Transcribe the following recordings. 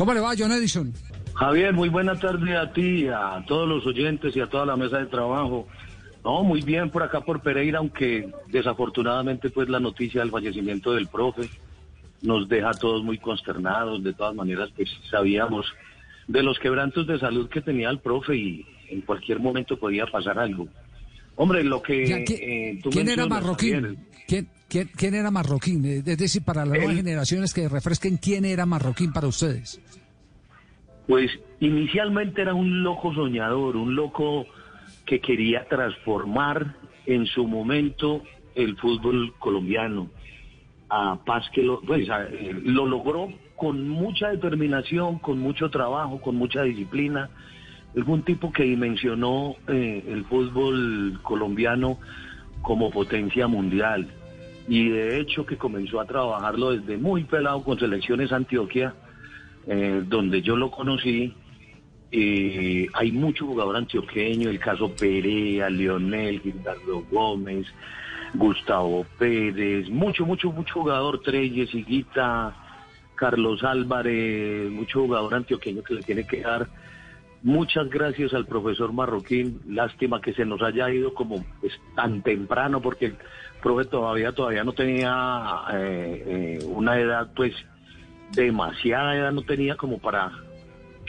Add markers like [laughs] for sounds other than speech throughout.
¿Cómo le va, John Edison? Javier, muy buena tarde a ti, a todos los oyentes y a toda la mesa de trabajo. No, muy bien por acá por Pereira, aunque desafortunadamente pues la noticia del fallecimiento del profe nos deja a todos muy consternados. De todas maneras, pues sabíamos de los quebrantos de salud que tenía el profe y en cualquier momento podía pasar algo. Hombre, lo que... eh, ¿Quién era Marroquín? ¿Quién, quién, era Marroquín? Es decir, para las nuevas generaciones que refresquen, ¿quién era Marroquín para ustedes? Pues inicialmente era un loco soñador, un loco que quería transformar en su momento el fútbol colombiano. A paz que lo, pues, lo logró con mucha determinación, con mucho trabajo, con mucha disciplina. Es un tipo que dimensionó eh, el fútbol colombiano como potencia mundial y de hecho que comenzó a trabajarlo desde muy pelado con selecciones Antioquia, eh, donde yo lo conocí. Eh, hay mucho jugador antioqueño, el caso Perea, Leonel, Gildardo Gómez, Gustavo Pérez, mucho, mucho, mucho jugador, Treyes, Higuita, Carlos Álvarez, mucho jugador antioqueño que le tiene que dar Muchas gracias al profesor Marroquín. Lástima que se nos haya ido como pues, tan temprano porque el profe todavía todavía no tenía eh, eh, una edad pues demasiada edad no tenía como para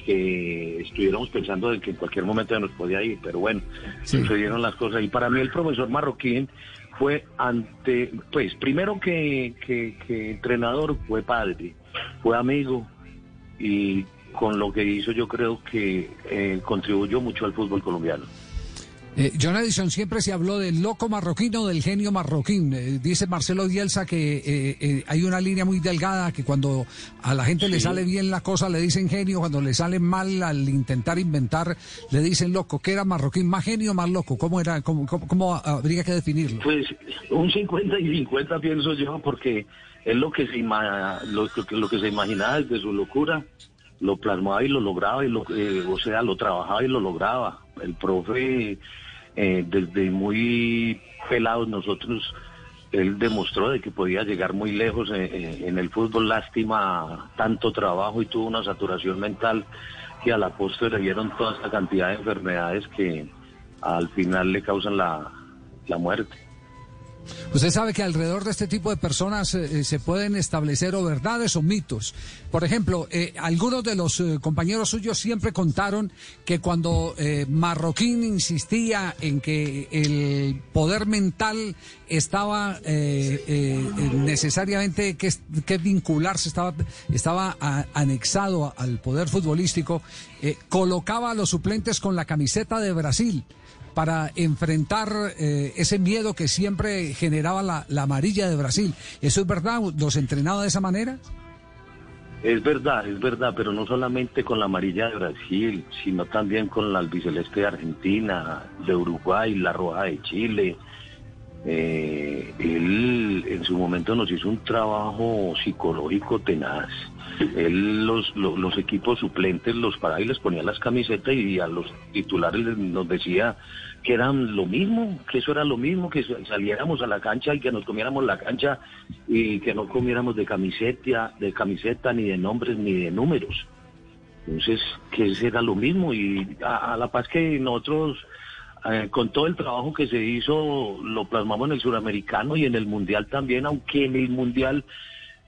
que estuviéramos pensando de que en cualquier momento nos podía ir, pero bueno, sucedieron las cosas. Y para mí el profesor Marroquín fue ante, pues primero que, que entrenador fue padre, fue amigo y con lo que hizo yo creo que eh, contribuyó mucho al fútbol colombiano. Eh, John Edison, siempre se habló del loco marroquín o del genio marroquín. Eh, dice Marcelo Bielsa que hay una línea muy delgada, que cuando a la gente le sale bien la cosa le dicen genio, cuando le sale mal al intentar inventar le dicen loco. ¿Qué era marroquín? ¿Más genio o más loco? ¿Cómo, era, cómo, cómo, habría que definirlo? Pues un 50 y 50 pienso yo, porque es lo que se, lo, lo que se imaginaba desde su locura lo plasmaba y lo lograba, y lo, eh, o sea, lo trabajaba y lo lograba. El profe, eh, desde muy pelados nosotros, él demostró de que podía llegar muy lejos eh, en, el fútbol. Lástima tanto trabajo y tuvo una saturación mental que a la postre le dieron toda esta cantidad de enfermedades que al final le causan la, la muerte. Usted sabe que alrededor de este tipo de personas eh, eh, se pueden establecer o verdades o mitos. Por ejemplo, eh, algunos de los compañeros suyos siempre contaron que cuando Marroquín insistía en que el poder mental estaba necesariamente que, que, vincularse, estaba, estaba anexado al poder futbolístico, colocaba a los suplentes con la camiseta de Brasil para enfrentar eh, ese miedo que siempre generaba la, amarilla de Brasil. ¿Eso es verdad? ¿Los entrenaba de esa manera? Es verdad, es verdad, pero no solamente con la amarilla de Brasil, sino también con la albiceleste de Argentina, de Uruguay, la roja de Chile. Eh, él en su momento nos hizo un trabajo psicológico tenaz. Él los, los, equipos suplentes los paraba y les ponía las camisetas y a los titulares nos decía que eran lo mismo, que eso era lo mismo, que saliéramos a la cancha y que nos comiéramos la cancha y que no comiéramos de camiseta, de camiseta ni de nombres ni de números. Entonces, que era lo mismo y a, la paz que nosotros eh, con todo el trabajo que se hizo lo plasmamos en el suramericano y en el mundial también, aunque en el mundial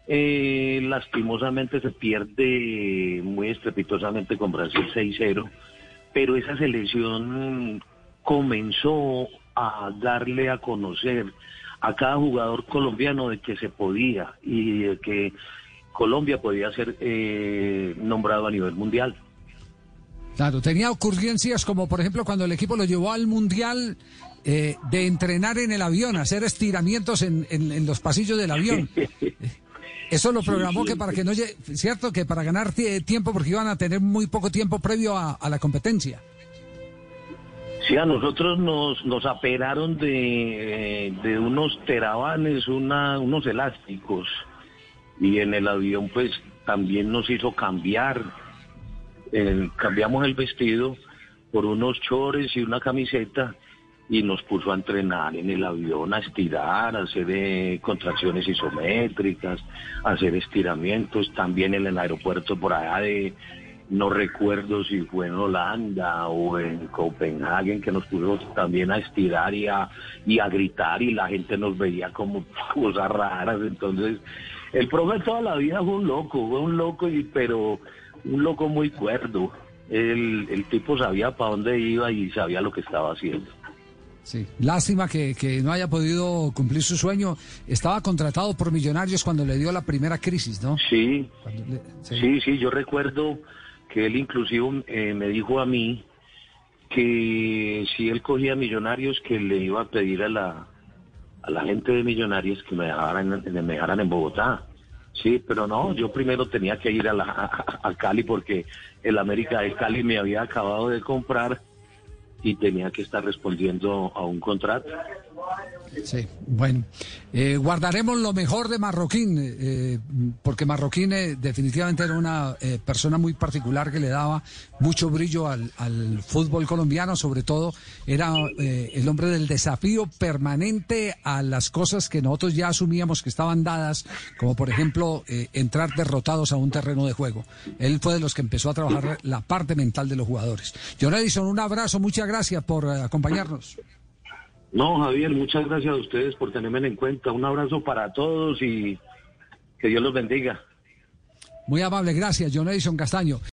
eh, lastimosamente se pierde muy estrepitosamente con Brasil 6-0, pero esa selección comenzó a darle a conocer a cada jugador colombiano de que se podía y de que Colombia podía ser eh, nombrado a nivel mundial. Claro, tenía ocurrencias como por ejemplo cuando el equipo lo llevó al mundial eh, de entrenar en el avión, hacer estiramientos en, en los pasillos del avión. [laughs] Eso lo programó que para que no llegue, cierto, que para ganar tiempo porque iban a tener muy poco tiempo previo a, la competencia. Sí, a nosotros nos, nos aperaron de, de unos terabanes, una, unos elásticos, y en el avión pues también nos hizo cambiar, cambiamos el vestido por unos chores y una camiseta, y nos puso a entrenar en el avión, a estirar, a hacer eh, contracciones isométricas, a hacer estiramientos, también en el aeropuerto por allá de, no recuerdo si fue en Holanda o en Copenhague, que nos puso también a estirar y a, y a gritar y la gente nos veía como [laughs] cosas raras, entonces el profe toda la vida fue un loco, fue un loco, y, pero un loco muy cuerdo. El, el tipo sabía para dónde iba y sabía lo que estaba haciendo. Sí, lástima que, que, no haya podido cumplir su sueño. Estaba contratado por Millonarios cuando le dio la primera crisis, ¿no? Sí, sí. sí, yo recuerdo que él inclusive eh, me dijo a mí que si él cogía Millonarios que le iba a pedir a la, a la gente de Millonarios que me dejaran, me dejaran en Bogotá. Sí, pero no, yo primero tenía que ir a, la, Cali porque el América de Cali me había acabado de comprar y tenía que estar respondiendo a un contrato. Sí, bueno, eh, guardaremos lo mejor de Marroquín, eh, porque Marroquín eh, definitivamente era una persona muy particular que le daba mucho brillo al, fútbol colombiano, sobre todo era el hombre del desafío permanente a las cosas que nosotros ya asumíamos que estaban dadas, como por ejemplo entrar derrotados a un terreno de juego. Él fue de los que empezó a trabajar la parte mental de los jugadores. John Edison, un abrazo, muchas gracias por acompañarnos. No, Javier, muchas gracias a ustedes por tenerme en cuenta. Un abrazo para todos y que Dios los bendiga. Muy amable, gracias, John Edison Castaño.